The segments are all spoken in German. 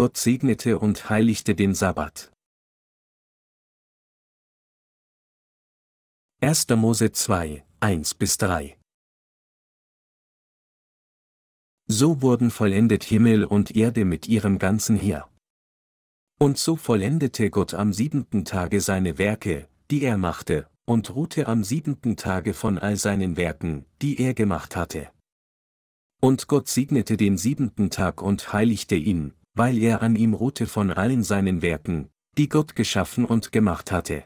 Gott segnete und heiligte den Sabbat. 1. Mose 2, 1 bis 3 So wurden vollendet Himmel und Erde mit ihrem ganzen Heer. Und so vollendete Gott am siebenten Tage seine Werke, die er machte, und ruhte am siebenten Tage von all seinen Werken, die er gemacht hatte. Und Gott segnete den siebenten Tag und heiligte ihn, weil er an ihm ruhte von allen seinen Werken, die Gott geschaffen und gemacht hatte.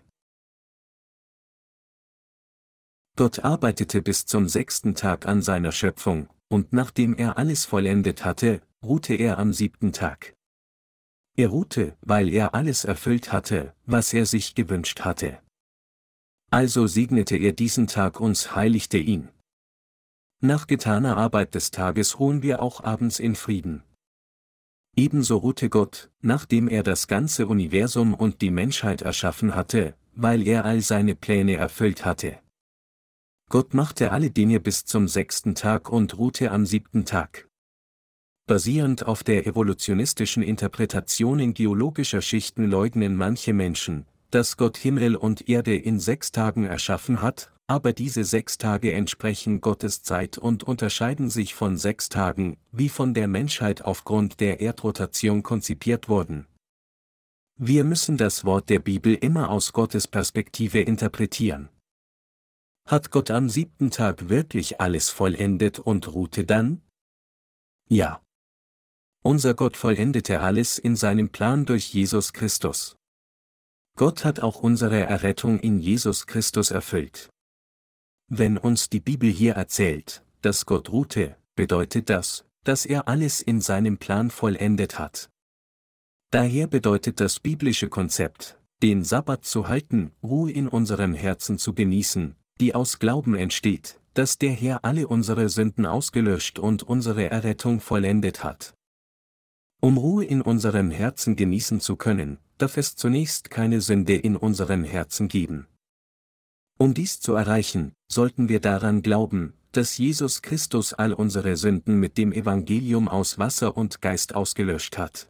Gott arbeitete bis zum sechsten Tag an seiner Schöpfung, und nachdem er alles vollendet hatte, ruhte er am siebten Tag. Er ruhte, weil er alles erfüllt hatte, was er sich gewünscht hatte. Also segnete er diesen Tag und heiligte ihn. Nach getaner Arbeit des Tages ruhen wir auch abends in Frieden. Ebenso ruhte Gott, nachdem er das ganze Universum und die Menschheit erschaffen hatte, weil er all seine Pläne erfüllt hatte. Gott machte alle Dinge bis zum sechsten Tag und ruhte am siebten Tag. Basierend auf der evolutionistischen Interpretation in geologischer Schichten leugnen manche Menschen, dass Gott Himmel und Erde in sechs Tagen erschaffen hat, aber diese sechs Tage entsprechen Gottes Zeit und unterscheiden sich von sechs Tagen, wie von der Menschheit aufgrund der Erdrotation konzipiert wurden. Wir müssen das Wort der Bibel immer aus Gottes Perspektive interpretieren. Hat Gott am siebten Tag wirklich alles vollendet und ruhte dann? Ja. Unser Gott vollendete alles in seinem Plan durch Jesus Christus. Gott hat auch unsere Errettung in Jesus Christus erfüllt. Wenn uns die Bibel hier erzählt, dass Gott ruhte, bedeutet das, dass er alles in seinem Plan vollendet hat. Daher bedeutet das biblische Konzept, den Sabbat zu halten, Ruhe in unserem Herzen zu genießen, die aus Glauben entsteht, dass der Herr alle unsere Sünden ausgelöscht und unsere Errettung vollendet hat. Um Ruhe in unserem Herzen genießen zu können, darf es zunächst keine Sünde in unserem Herzen geben. Um dies zu erreichen, sollten wir daran glauben, dass Jesus Christus all unsere Sünden mit dem Evangelium aus Wasser und Geist ausgelöscht hat.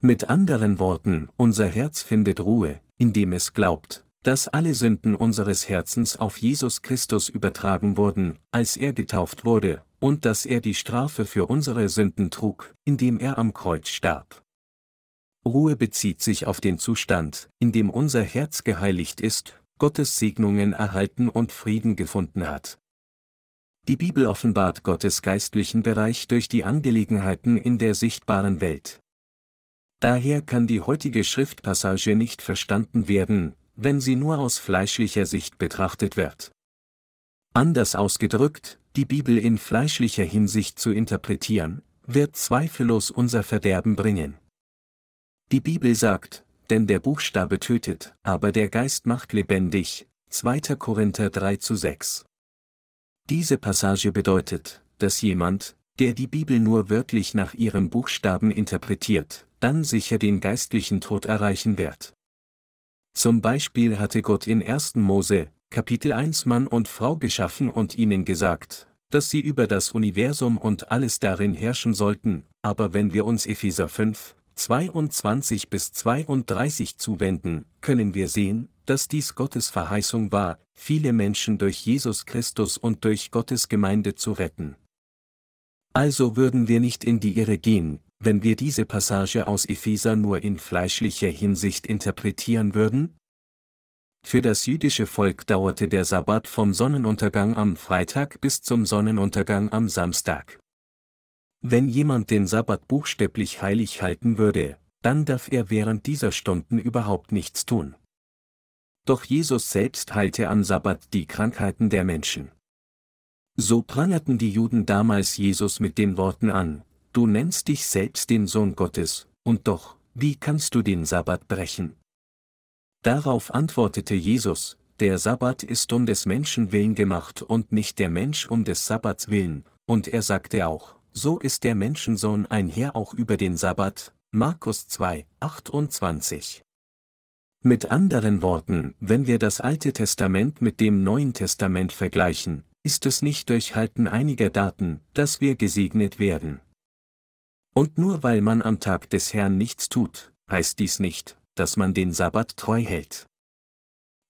Mit anderen Worten, unser Herz findet Ruhe, indem es glaubt, dass alle Sünden unseres Herzens auf Jesus Christus übertragen wurden, als er getauft wurde, und dass er die Strafe für unsere Sünden trug, indem er am Kreuz starb. Ruhe bezieht sich auf den Zustand, in dem unser Herz geheiligt ist, Gottes Segnungen erhalten und Frieden gefunden hat. Die Bibel offenbart Gottes geistlichen Bereich durch die Angelegenheiten in der sichtbaren Welt. Daher kann die heutige Schriftpassage nicht verstanden werden, wenn sie nur aus fleischlicher Sicht betrachtet wird. Anders ausgedrückt, die Bibel in fleischlicher Hinsicht zu interpretieren, wird zweifellos unser Verderben bringen. Die Bibel sagt, denn der Buchstabe tötet, aber der Geist macht lebendig, 2. Korinther 3 zu 6. Diese Passage bedeutet, dass jemand, der die Bibel nur wörtlich nach ihrem Buchstaben interpretiert, dann sicher den geistlichen Tod erreichen wird. Zum Beispiel hatte Gott in 1. Mose, Kapitel 1 Mann und Frau geschaffen und ihnen gesagt, dass sie über das Universum und alles darin herrschen sollten, aber wenn wir uns Epheser 5, 22 bis 32 zuwenden, können wir sehen, dass dies Gottes Verheißung war, viele Menschen durch Jesus Christus und durch Gottes Gemeinde zu retten. Also würden wir nicht in die Irre gehen, wenn wir diese Passage aus Epheser nur in fleischlicher Hinsicht interpretieren würden? Für das jüdische Volk dauerte der Sabbat vom Sonnenuntergang am Freitag bis zum Sonnenuntergang am Samstag. Wenn jemand den Sabbat buchstäblich heilig halten würde, dann darf er während dieser Stunden überhaupt nichts tun. Doch Jesus selbst heilte am Sabbat die Krankheiten der Menschen. So prangerten die Juden damals Jesus mit den Worten an, Du nennst dich selbst den Sohn Gottes, und doch, wie kannst du den Sabbat brechen? Darauf antwortete Jesus, der Sabbat ist um des Menschen willen gemacht und nicht der Mensch um des Sabbats willen, und er sagte auch, so ist der Menschensohn ein Herr auch über den Sabbat, Markus 2, 28. Mit anderen Worten, wenn wir das Alte Testament mit dem Neuen Testament vergleichen, ist es nicht durch Halten einiger Daten, dass wir gesegnet werden. Und nur weil man am Tag des Herrn nichts tut, heißt dies nicht, dass man den Sabbat treu hält.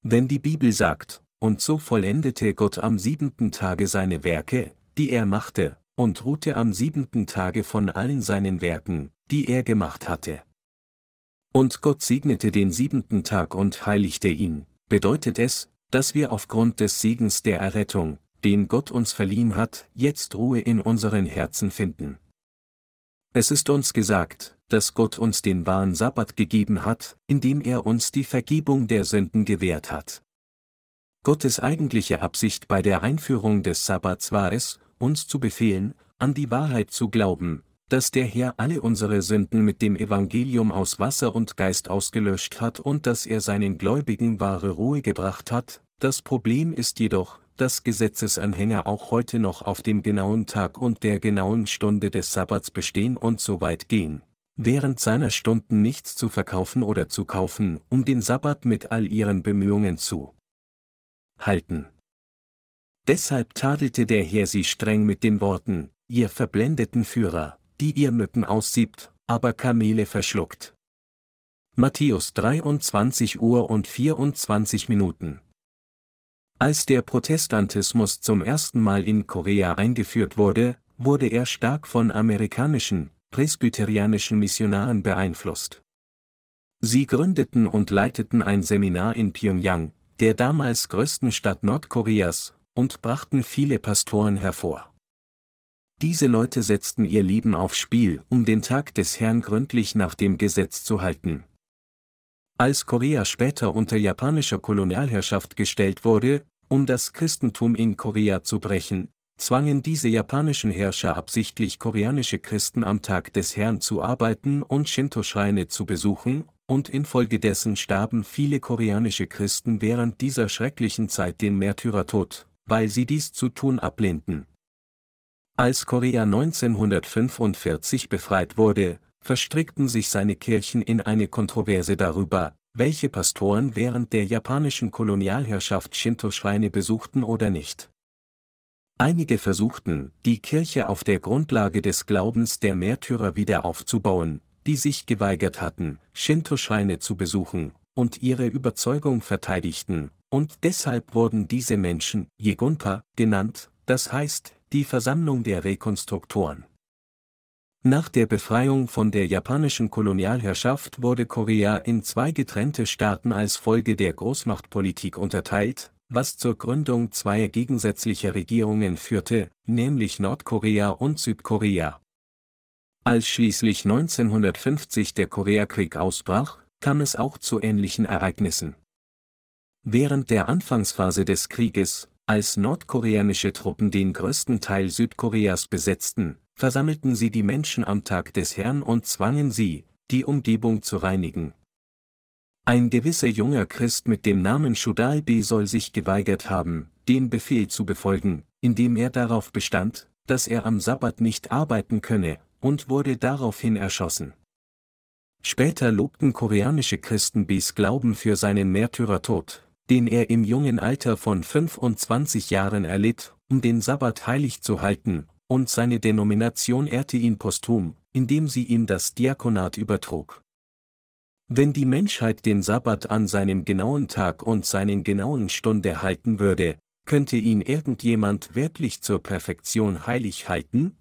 Wenn die Bibel sagt, und so vollendete Gott am siebenten Tage seine Werke, die er machte, und ruhte am siebenten Tage von allen seinen Werken, die er gemacht hatte. Und Gott segnete den siebenten Tag und heiligte ihn, bedeutet es, dass wir aufgrund des Segens der Errettung, den Gott uns verliehen hat, jetzt Ruhe in unseren Herzen finden. Es ist uns gesagt, dass Gott uns den wahren Sabbat gegeben hat, indem er uns die Vergebung der Sünden gewährt hat. Gottes eigentliche Absicht bei der Einführung des Sabbats war es, uns zu befehlen, an die Wahrheit zu glauben, dass der Herr alle unsere Sünden mit dem Evangelium aus Wasser und Geist ausgelöscht hat und dass er seinen Gläubigen wahre Ruhe gebracht hat, das Problem ist jedoch, dass Gesetzesanhänger auch heute noch auf dem genauen Tag und der genauen Stunde des Sabbats bestehen und so weit gehen, während seiner Stunden nichts zu verkaufen oder zu kaufen, um den Sabbat mit all ihren Bemühungen zu halten. Deshalb tadelte der Herr sie streng mit den Worten, ihr verblendeten Führer, die ihr Mücken aussiebt, aber Kamele verschluckt. Matthäus 23 Uhr und 24 Minuten. Als der Protestantismus zum ersten Mal in Korea eingeführt wurde, wurde er stark von amerikanischen, presbyterianischen Missionaren beeinflusst. Sie gründeten und leiteten ein Seminar in Pyongyang, der damals größten Stadt Nordkoreas, und brachten viele Pastoren hervor. Diese Leute setzten ihr Leben aufs Spiel, um den Tag des Herrn gründlich nach dem Gesetz zu halten. Als Korea später unter japanischer Kolonialherrschaft gestellt wurde, um das Christentum in Korea zu brechen, zwangen diese japanischen Herrscher absichtlich koreanische Christen am Tag des Herrn zu arbeiten und Shinto-Schreine zu besuchen, und infolgedessen starben viele koreanische Christen während dieser schrecklichen Zeit den Märtyrertod, weil sie dies zu tun ablehnten. Als Korea 1945 befreit wurde, verstrickten sich seine Kirchen in eine Kontroverse darüber, welche Pastoren während der japanischen Kolonialherrschaft Shinto-Schreine besuchten oder nicht. Einige versuchten, die Kirche auf der Grundlage des Glaubens der Märtyrer wieder aufzubauen, die sich geweigert hatten, Shinto-Schreine zu besuchen, und ihre Überzeugung verteidigten, und deshalb wurden diese Menschen Jegunpa genannt, das heißt, die Versammlung der Rekonstruktoren. Nach der Befreiung von der japanischen Kolonialherrschaft wurde Korea in zwei getrennte Staaten als Folge der Großmachtpolitik unterteilt, was zur Gründung zweier gegensätzlicher Regierungen führte, nämlich Nordkorea und Südkorea. Als schließlich 1950 der Koreakrieg ausbrach, kam es auch zu ähnlichen Ereignissen. Während der Anfangsphase des Krieges, als nordkoreanische Truppen den größten Teil Südkoreas besetzten, versammelten sie die Menschen am Tag des Herrn und zwangen sie, die Umgebung zu reinigen. Ein gewisser junger Christ mit dem Namen Shudai B. soll sich geweigert haben, den Befehl zu befolgen, indem er darauf bestand, dass er am Sabbat nicht arbeiten könne, und wurde daraufhin erschossen. Später lobten koreanische Christen Bs Glauben für seinen Märtyrertod, den er im jungen Alter von 25 Jahren erlitt, um den Sabbat heilig zu halten, und seine Denomination ehrte ihn posthum, indem sie ihm das Diakonat übertrug. Wenn die Menschheit den Sabbat an seinem genauen Tag und seinen genauen Stunde halten würde, könnte ihn irgendjemand wirklich zur Perfektion heilig halten?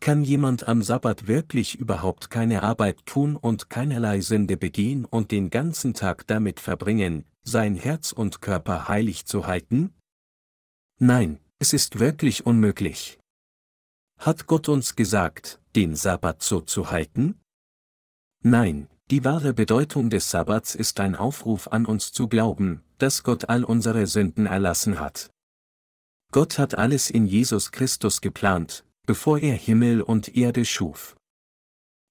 Kann jemand am Sabbat wirklich überhaupt keine Arbeit tun und keinerlei Sünde begehen und den ganzen Tag damit verbringen, sein Herz und Körper heilig zu halten? Nein, es ist wirklich unmöglich. Hat Gott uns gesagt, den Sabbat so zu halten? Nein, die wahre Bedeutung des Sabbats ist ein Aufruf an uns zu glauben, dass Gott all unsere Sünden erlassen hat. Gott hat alles in Jesus Christus geplant, bevor er Himmel und Erde schuf.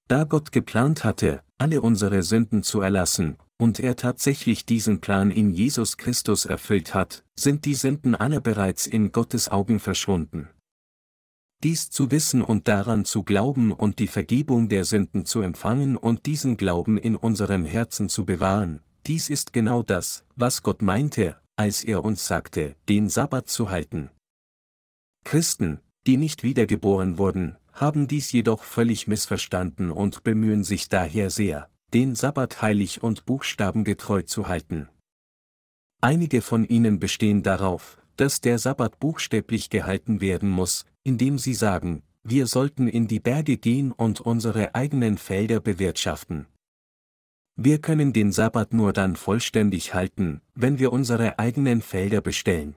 Da Gott geplant hatte, alle unsere Sünden zu erlassen, und er tatsächlich diesen Plan in Jesus Christus erfüllt hat, sind die Sünden aller bereits in Gottes Augen verschwunden. Dies zu wissen und daran zu glauben und die Vergebung der Sünden zu empfangen und diesen Glauben in unserem Herzen zu bewahren, dies ist genau das, was Gott meinte, als er uns sagte, den Sabbat zu halten. Christen, die nicht wiedergeboren wurden, haben dies jedoch völlig missverstanden und bemühen sich daher sehr, den Sabbat heilig und buchstabengetreu zu halten. Einige von ihnen bestehen darauf, dass der Sabbat buchstäblich gehalten werden muss, indem sie sagen, wir sollten in die Berge gehen und unsere eigenen Felder bewirtschaften. Wir können den Sabbat nur dann vollständig halten, wenn wir unsere eigenen Felder bestellen.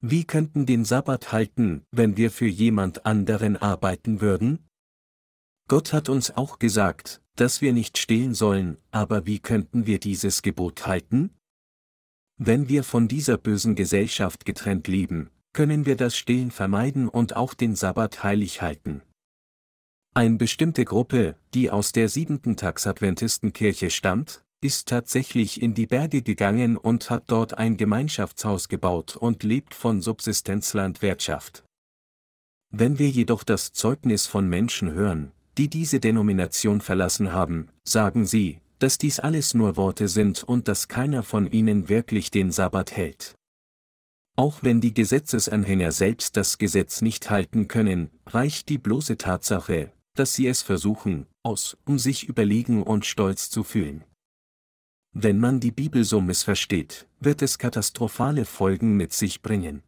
Wie könnten den Sabbat halten, wenn wir für jemand anderen arbeiten würden? Gott hat uns auch gesagt, dass wir nicht stehlen sollen, aber wie könnten wir dieses Gebot halten? Wenn wir von dieser bösen Gesellschaft getrennt leben, können wir das Stehlen vermeiden und auch den Sabbat heilig halten. Eine bestimmte Gruppe, die aus der siebenten Tags-Adventistenkirche stammt, ist tatsächlich in die Berge gegangen und hat dort ein Gemeinschaftshaus gebaut und lebt von Subsistenzlandwirtschaft. Wenn wir jedoch das Zeugnis von Menschen hören, die diese Denomination verlassen haben, sagen sie, dass dies alles nur Worte sind und dass keiner von ihnen wirklich den Sabbat hält. Auch wenn die Gesetzesanhänger selbst das Gesetz nicht halten können, reicht die bloße Tatsache, dass sie es versuchen, aus, um sich überlegen und stolz zu fühlen. Wenn man die Bibel so missversteht, wird es katastrophale Folgen mit sich bringen.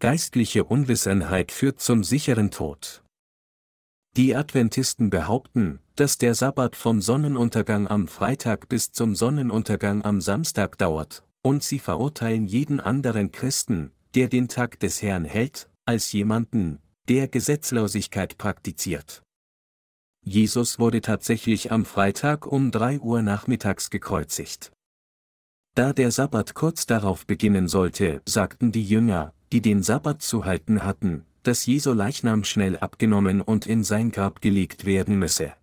Geistliche Unwissenheit führt zum sicheren Tod. Die Adventisten behaupten, dass der Sabbat vom Sonnenuntergang am Freitag bis zum Sonnenuntergang am Samstag dauert, und sie verurteilen jeden anderen Christen, der den Tag des Herrn hält, als jemanden, der Gesetzlosigkeit praktiziert. Jesus wurde tatsächlich am Freitag um 3 Uhr nachmittags gekreuzigt. Da der Sabbat kurz darauf beginnen sollte, sagten die Jünger, die den Sabbat zu halten hatten, dass Jesu Leichnam schnell abgenommen und in sein Grab gelegt werden müsse.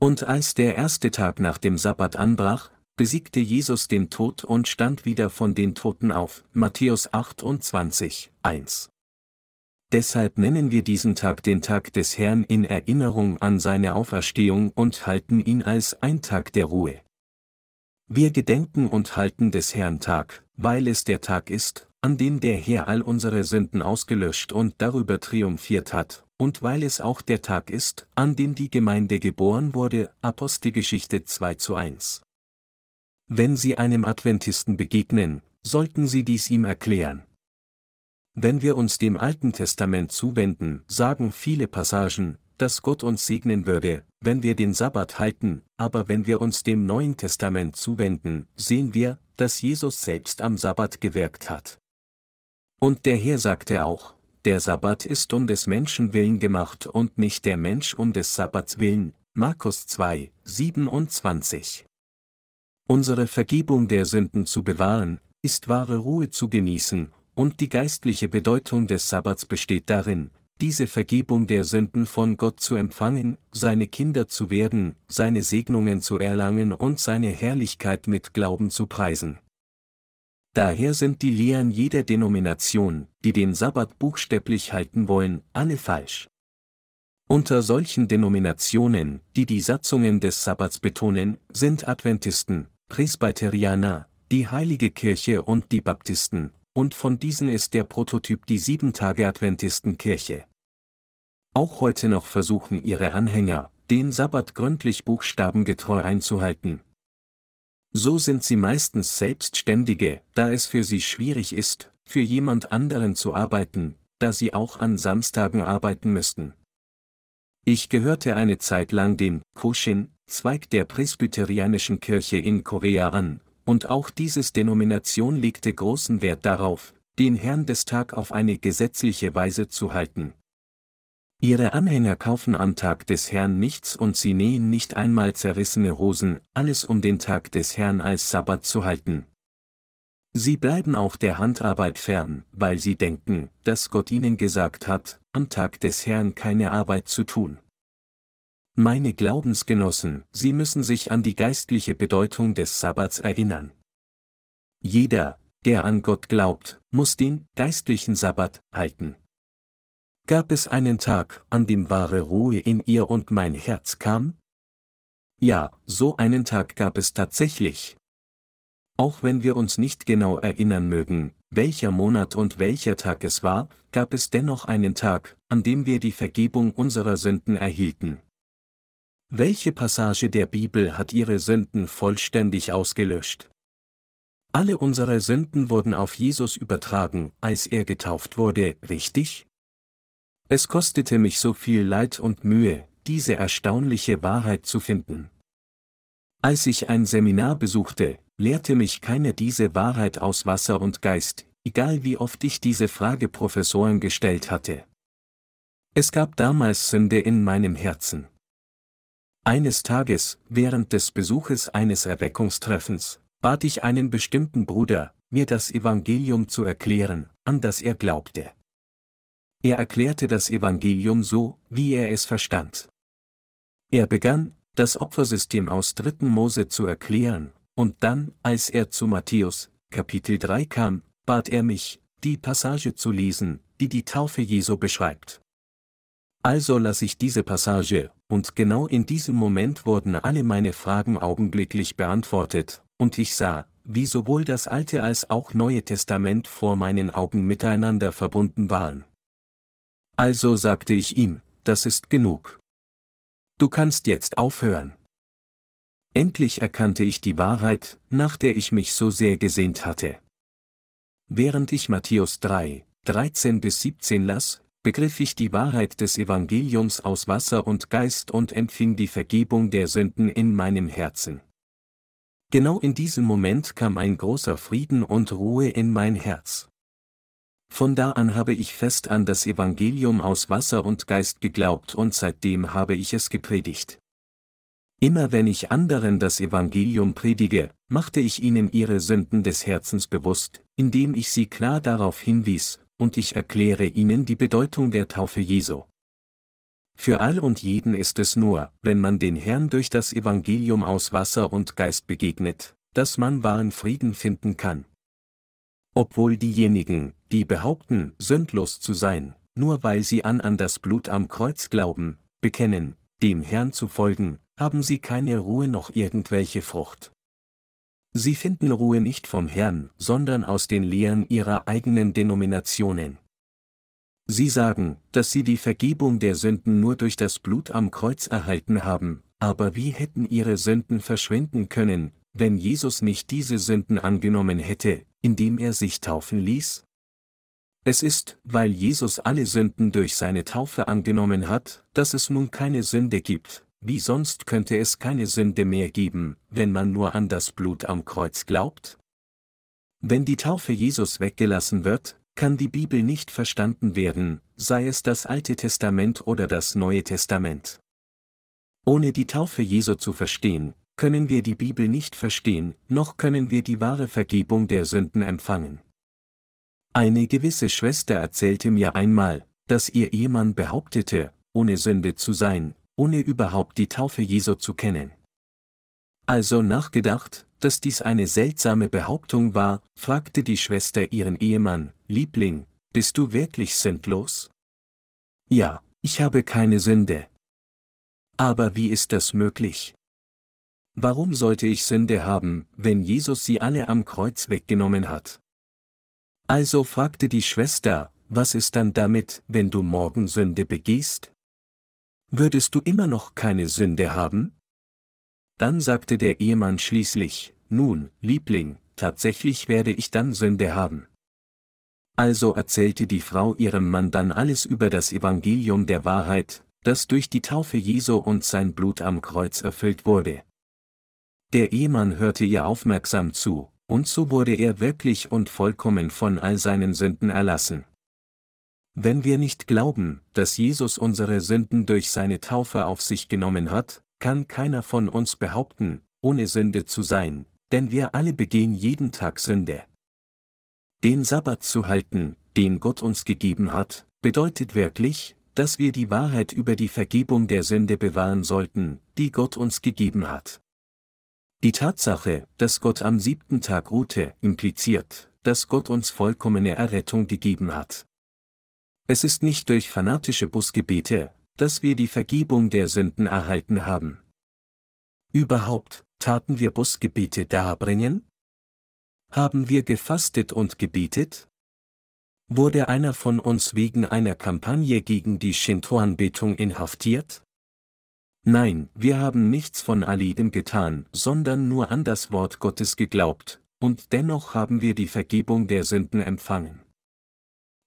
Und als der erste Tag nach dem Sabbat anbrach, besiegte Jesus den Tod und stand wieder von den Toten auf. Matthäus 28, 1. Deshalb nennen wir diesen Tag den Tag des Herrn in Erinnerung an seine Auferstehung und halten ihn als ein Tag der Ruhe. Wir gedenken und halten des Herrn Tag, weil es der Tag ist, an dem der Herr all unsere Sünden ausgelöscht und darüber triumphiert hat, und weil es auch der Tag ist, an dem die Gemeinde geboren wurde, Apostelgeschichte 2 zu 1. Wenn Sie einem Adventisten begegnen, sollten Sie dies ihm erklären. Wenn wir uns dem Alten Testament zuwenden, sagen viele Passagen, dass Gott uns segnen würde, wenn wir den Sabbat halten, aber wenn wir uns dem Neuen Testament zuwenden, sehen wir, dass Jesus selbst am Sabbat gewirkt hat. Und der Herr sagte auch, der Sabbat ist um des Menschen willen gemacht und nicht der Mensch um des Sabbats willen, Markus 2, 27. Unsere Vergebung der Sünden zu bewahren, ist wahre Ruhe zu genießen, und die geistliche Bedeutung des Sabbats besteht darin, diese Vergebung der Sünden von Gott zu empfangen, seine Kinder zu werden, seine Segnungen zu erlangen und seine Herrlichkeit mit Glauben zu preisen. Daher sind die Lehren jeder Denomination, die den Sabbat buchstäblich halten wollen, alle falsch. Unter solchen Denominationen, die die Satzungen des Sabbats betonen, sind Adventisten, Presbyterianer, die Heilige Kirche und die Baptisten, und von diesen ist der Prototyp die Sieben-Tage-Adventistenkirche. Auch heute noch versuchen ihre Anhänger, den Sabbat gründlich buchstabengetreu einzuhalten. So sind sie meistens Selbstständige, da es für sie schwierig ist, für jemand anderen zu arbeiten, da sie auch an Samstagen arbeiten müssten. Ich gehörte eine Zeit lang dem Koshin, Zweig der presbyterianischen Kirche in Korea an, und auch dieses Denomination legte großen Wert darauf, den Herrn des Tag auf eine gesetzliche Weise zu halten. Ihre Anhänger kaufen am Tag des Herrn nichts und sie nähen nicht einmal zerrissene Hosen, alles um den Tag des Herrn als Sabbat zu halten. Sie bleiben auch der Handarbeit fern, weil sie denken, dass Gott ihnen gesagt hat, am Tag des Herrn keine Arbeit zu tun. Meine Glaubensgenossen, Sie müssen sich an die geistliche Bedeutung des Sabbats erinnern. Jeder, der an Gott glaubt, muss den geistlichen Sabbat halten. Gab es einen Tag, an dem wahre Ruhe in ihr und mein Herz kam? Ja, so einen Tag gab es tatsächlich. Auch wenn wir uns nicht genau erinnern mögen, welcher Monat und welcher Tag es war, gab es dennoch einen Tag, an dem wir die Vergebung unserer Sünden erhielten. Welche Passage der Bibel hat ihre Sünden vollständig ausgelöscht? Alle unsere Sünden wurden auf Jesus übertragen, als er getauft wurde, richtig? Es kostete mich so viel Leid und Mühe, diese erstaunliche Wahrheit zu finden. Als ich ein Seminar besuchte, lehrte mich keiner diese Wahrheit aus Wasser und Geist, egal wie oft ich diese Frage Professoren gestellt hatte. Es gab damals Sünde in meinem Herzen. Eines Tages, während des Besuches eines Erweckungstreffens, bat ich einen bestimmten Bruder, mir das Evangelium zu erklären, an das er glaubte. Er erklärte das Evangelium so, wie er es verstand. Er begann, das Opfersystem aus 3. Mose zu erklären, und dann, als er zu Matthäus, Kapitel 3 kam, bat er mich, die Passage zu lesen, die die Taufe Jesu beschreibt. Also las ich diese Passage, und genau in diesem Moment wurden alle meine Fragen augenblicklich beantwortet, und ich sah, wie sowohl das Alte als auch Neue Testament vor meinen Augen miteinander verbunden waren. Also sagte ich ihm, das ist genug. Du kannst jetzt aufhören. Endlich erkannte ich die Wahrheit, nach der ich mich so sehr gesehnt hatte. Während ich Matthäus 3, 13 bis 17 las, begriff ich die Wahrheit des Evangeliums aus Wasser und Geist und empfing die Vergebung der Sünden in meinem Herzen. Genau in diesem Moment kam ein großer Frieden und Ruhe in mein Herz. Von da an habe ich fest an das Evangelium aus Wasser und Geist geglaubt und seitdem habe ich es gepredigt. Immer wenn ich anderen das Evangelium predige, machte ich ihnen ihre Sünden des Herzens bewusst, indem ich sie klar darauf hinwies, und ich erkläre ihnen die Bedeutung der Taufe Jesu. Für all und jeden ist es nur, wenn man den Herrn durch das Evangelium aus Wasser und Geist begegnet, dass man wahren Frieden finden kann. Obwohl diejenigen, die behaupten, sündlos zu sein, nur weil sie an an das Blut am Kreuz glauben, bekennen, dem Herrn zu folgen, haben sie keine Ruhe noch irgendwelche Frucht. Sie finden Ruhe nicht vom Herrn, sondern aus den Lehren ihrer eigenen Denominationen. Sie sagen, dass sie die Vergebung der Sünden nur durch das Blut am Kreuz erhalten haben, aber wie hätten ihre Sünden verschwinden können, wenn Jesus nicht diese Sünden angenommen hätte, indem er sich taufen ließ? Es ist, weil Jesus alle Sünden durch seine Taufe angenommen hat, dass es nun keine Sünde gibt, wie sonst könnte es keine Sünde mehr geben, wenn man nur an das Blut am Kreuz glaubt? Wenn die Taufe Jesus weggelassen wird, kann die Bibel nicht verstanden werden, sei es das Alte Testament oder das Neue Testament. Ohne die Taufe Jesu zu verstehen, können wir die Bibel nicht verstehen, noch können wir die wahre Vergebung der Sünden empfangen. Eine gewisse Schwester erzählte mir einmal, dass ihr Ehemann behauptete, ohne Sünde zu sein, ohne überhaupt die Taufe Jesu zu kennen. Also nachgedacht, dass dies eine seltsame Behauptung war, fragte die Schwester ihren Ehemann, Liebling, bist du wirklich sündlos? Ja, ich habe keine Sünde. Aber wie ist das möglich? Warum sollte ich Sünde haben, wenn Jesus sie alle am Kreuz weggenommen hat? Also fragte die Schwester, was ist dann damit, wenn du morgen Sünde begehst? Würdest du immer noch keine Sünde haben? Dann sagte der Ehemann schließlich, nun, Liebling, tatsächlich werde ich dann Sünde haben. Also erzählte die Frau ihrem Mann dann alles über das Evangelium der Wahrheit, das durch die Taufe Jesu und sein Blut am Kreuz erfüllt wurde. Der Ehemann hörte ihr aufmerksam zu, und so wurde er wirklich und vollkommen von all seinen Sünden erlassen. Wenn wir nicht glauben, dass Jesus unsere Sünden durch seine Taufe auf sich genommen hat, kann keiner von uns behaupten, ohne Sünde zu sein, denn wir alle begehen jeden Tag Sünde. Den Sabbat zu halten, den Gott uns gegeben hat, bedeutet wirklich, dass wir die Wahrheit über die Vergebung der Sünde bewahren sollten, die Gott uns gegeben hat. Die Tatsache, dass Gott am siebten Tag ruhte, impliziert, dass Gott uns vollkommene Errettung gegeben hat. Es ist nicht durch fanatische Busgebete, dass wir die Vergebung der Sünden erhalten haben. Überhaupt, taten wir Busgebete darbringen? Haben wir gefastet und gebetet? Wurde einer von uns wegen einer Kampagne gegen die Shinto-Anbetung inhaftiert? Nein, wir haben nichts von alledem getan, sondern nur an das Wort Gottes geglaubt, und dennoch haben wir die Vergebung der Sünden empfangen.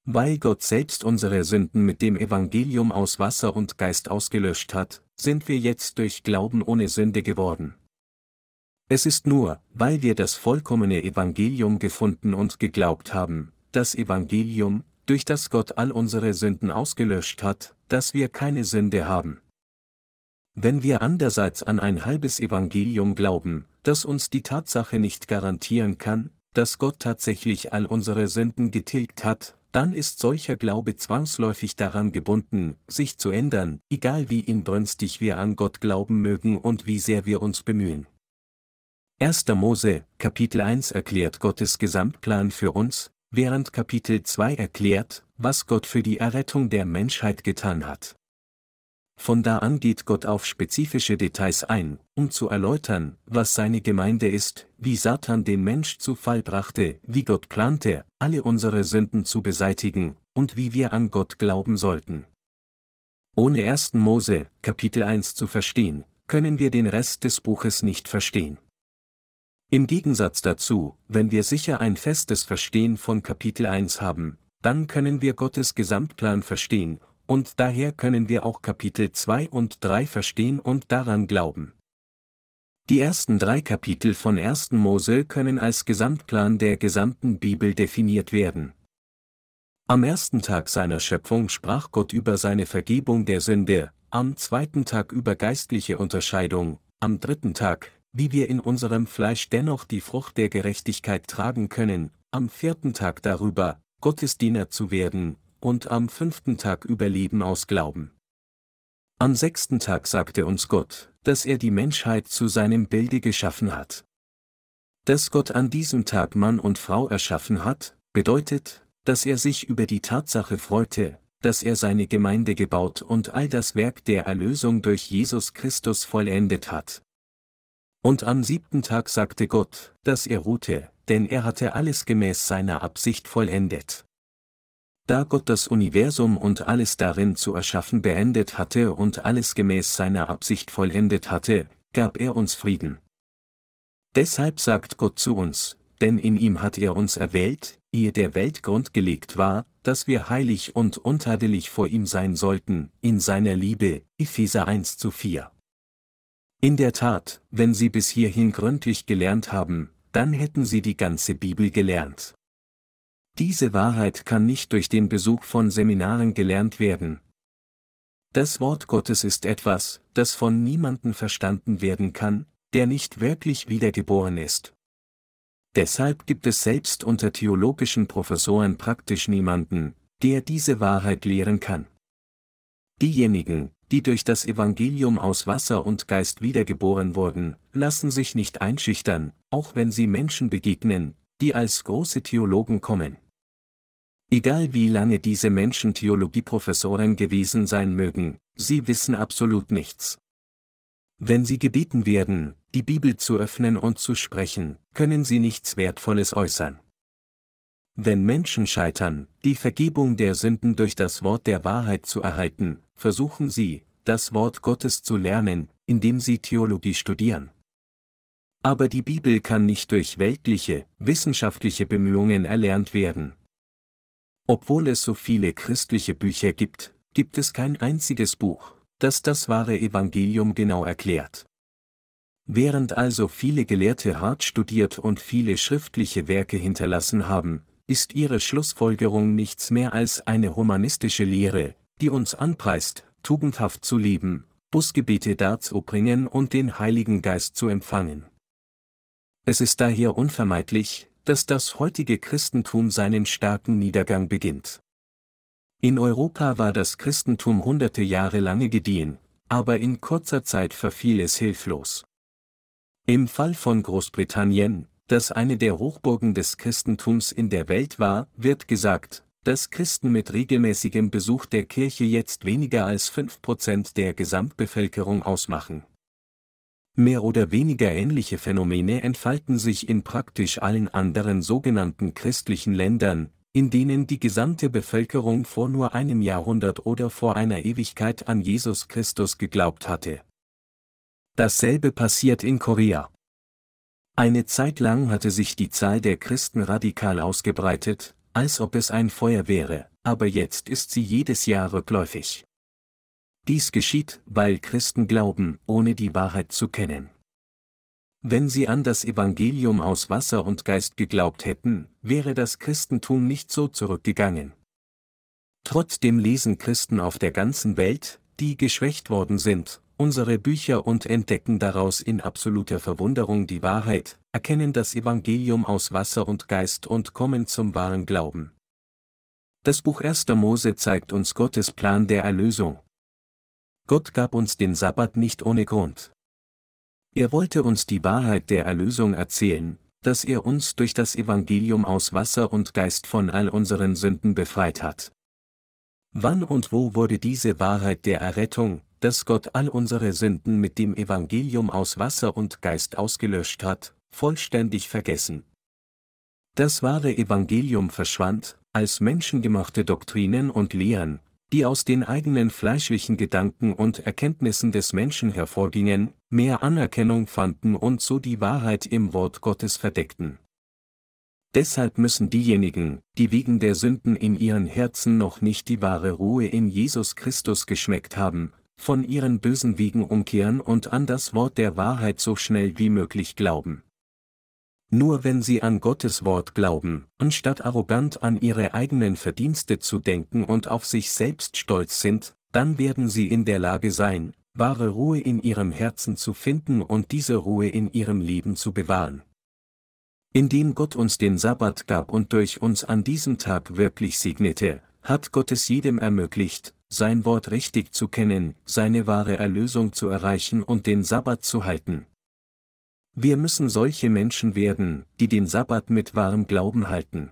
Weil Gott selbst unsere Sünden mit dem Evangelium aus Wasser und Geist ausgelöscht hat, sind wir jetzt durch Glauben ohne Sünde geworden. Es ist nur, weil wir das vollkommene Evangelium gefunden und geglaubt haben, das Evangelium, durch das Gott all unsere Sünden ausgelöscht hat, dass wir keine Sünde haben. Wenn wir andererseits an ein halbes Evangelium glauben, das uns die Tatsache nicht garantieren kann, dass Gott tatsächlich all unsere Sünden getilgt hat, dann ist solcher Glaube zwangsläufig daran gebunden, sich zu ändern, egal wie inbrünstig wir an Gott glauben mögen und wie sehr wir uns bemühen. 1. Mose, Kapitel 1 erklärt Gottes Gesamtplan für uns, während Kapitel 2 erklärt, was Gott für die Errettung der Menschheit getan hat. Von da an geht Gott auf spezifische Details ein, um zu erläutern, was seine Gemeinde ist, wie Satan den Mensch zu Fall brachte, wie Gott plante, alle unsere Sünden zu beseitigen, und wie wir an Gott glauben sollten. Ohne 1. Mose, Kapitel 1 zu verstehen, können wir den Rest des Buches nicht verstehen. Im Gegensatz dazu, wenn wir sicher ein festes Verstehen von Kapitel 1 haben, dann können wir Gottes Gesamtplan verstehen, und daher können wir auch Kapitel 2 und 3 verstehen und daran glauben. Die ersten drei Kapitel von 1. Mose können als Gesamtplan der gesamten Bibel definiert werden. Am ersten Tag seiner Schöpfung sprach Gott über seine Vergebung der Sünde, am zweiten Tag über geistliche Unterscheidung, am dritten Tag wie wir in unserem Fleisch dennoch die Frucht der Gerechtigkeit tragen können, am vierten Tag darüber, Gottes Diener zu werden, und am fünften Tag über Leben aus Glauben. Am sechsten Tag sagte uns Gott, dass er die Menschheit zu seinem Bilde geschaffen hat. Dass Gott an diesem Tag Mann und Frau erschaffen hat, bedeutet, dass er sich über die Tatsache freute, dass er seine Gemeinde gebaut und all das Werk der Erlösung durch Jesus Christus vollendet hat. Und am siebten Tag sagte Gott, dass er ruhte, denn er hatte alles gemäß seiner Absicht vollendet. Da Gott das Universum und alles darin zu erschaffen beendet hatte und alles gemäß seiner Absicht vollendet hatte, gab er uns Frieden. Deshalb sagt Gott zu uns, denn in ihm hat er uns erwählt, ehe der Welt grundgelegt war, dass wir heilig und untadelig vor ihm sein sollten, in seiner Liebe, Epheser 1 zu 4. In der Tat, wenn Sie bis hierhin gründlich gelernt haben, dann hätten Sie die ganze Bibel gelernt. Diese Wahrheit kann nicht durch den Besuch von Seminaren gelernt werden. Das Wort Gottes ist etwas, das von niemandem verstanden werden kann, der nicht wirklich wiedergeboren ist. Deshalb gibt es selbst unter theologischen Professoren praktisch niemanden, der diese Wahrheit lehren kann. Diejenigen, die durch das Evangelium aus Wasser und Geist wiedergeboren wurden, lassen sich nicht einschüchtern, auch wenn sie Menschen begegnen, die als große Theologen kommen. Egal wie lange diese Menschen Theologieprofessoren gewesen sein mögen, sie wissen absolut nichts. Wenn sie gebeten werden, die Bibel zu öffnen und zu sprechen, können sie nichts Wertvolles äußern. Wenn Menschen scheitern, die Vergebung der Sünden durch das Wort der Wahrheit zu erhalten, versuchen sie, das Wort Gottes zu lernen, indem sie Theologie studieren. Aber die Bibel kann nicht durch weltliche, wissenschaftliche Bemühungen erlernt werden. Obwohl es so viele christliche Bücher gibt, gibt es kein einziges Buch, das das wahre Evangelium genau erklärt. Während also viele Gelehrte hart studiert und viele schriftliche Werke hinterlassen haben, ist ihre Schlussfolgerung nichts mehr als eine humanistische Lehre, die uns anpreist, tugendhaft zu leben, Busgebete darzubringen und den Heiligen Geist zu empfangen. Es ist daher unvermeidlich, dass das heutige Christentum seinen starken Niedergang beginnt. In Europa war das Christentum hunderte Jahre lange gediehen, aber in kurzer Zeit verfiel es hilflos. Im Fall von Großbritannien, das eine der Hochburgen des Christentums in der Welt war, wird gesagt, dass Christen mit regelmäßigem Besuch der Kirche jetzt weniger als 5% der Gesamtbevölkerung ausmachen. Mehr oder weniger ähnliche Phänomene entfalten sich in praktisch allen anderen sogenannten christlichen Ländern, in denen die gesamte Bevölkerung vor nur einem Jahrhundert oder vor einer Ewigkeit an Jesus Christus geglaubt hatte. Dasselbe passiert in Korea. Eine Zeit lang hatte sich die Zahl der Christen radikal ausgebreitet, als ob es ein Feuer wäre, aber jetzt ist sie jedes Jahr rückläufig. Dies geschieht, weil Christen glauben, ohne die Wahrheit zu kennen. Wenn sie an das Evangelium aus Wasser und Geist geglaubt hätten, wäre das Christentum nicht so zurückgegangen. Trotzdem lesen Christen auf der ganzen Welt, die geschwächt worden sind, unsere Bücher und entdecken daraus in absoluter Verwunderung die Wahrheit, erkennen das Evangelium aus Wasser und Geist und kommen zum wahren Glauben. Das Buch 1. Mose zeigt uns Gottes Plan der Erlösung. Gott gab uns den Sabbat nicht ohne Grund. Er wollte uns die Wahrheit der Erlösung erzählen, dass er uns durch das Evangelium aus Wasser und Geist von all unseren Sünden befreit hat. Wann und wo wurde diese Wahrheit der Errettung, dass Gott all unsere Sünden mit dem Evangelium aus Wasser und Geist ausgelöscht hat, vollständig vergessen. Das wahre Evangelium verschwand, als menschengemachte Doktrinen und Lehren, die aus den eigenen fleischlichen Gedanken und Erkenntnissen des Menschen hervorgingen, mehr Anerkennung fanden und so die Wahrheit im Wort Gottes verdeckten. Deshalb müssen diejenigen, die wegen der Sünden in ihren Herzen noch nicht die wahre Ruhe in Jesus Christus geschmeckt haben, von ihren bösen Wegen umkehren und an das Wort der Wahrheit so schnell wie möglich glauben. Nur wenn sie an Gottes Wort glauben, anstatt arrogant an ihre eigenen Verdienste zu denken und auf sich selbst stolz sind, dann werden sie in der Lage sein, wahre Ruhe in ihrem Herzen zu finden und diese Ruhe in ihrem Leben zu bewahren. Indem Gott uns den Sabbat gab und durch uns an diesem Tag wirklich segnete, hat Gott es jedem ermöglicht, sein Wort richtig zu kennen, seine wahre Erlösung zu erreichen und den Sabbat zu halten. Wir müssen solche Menschen werden, die den Sabbat mit wahrem Glauben halten.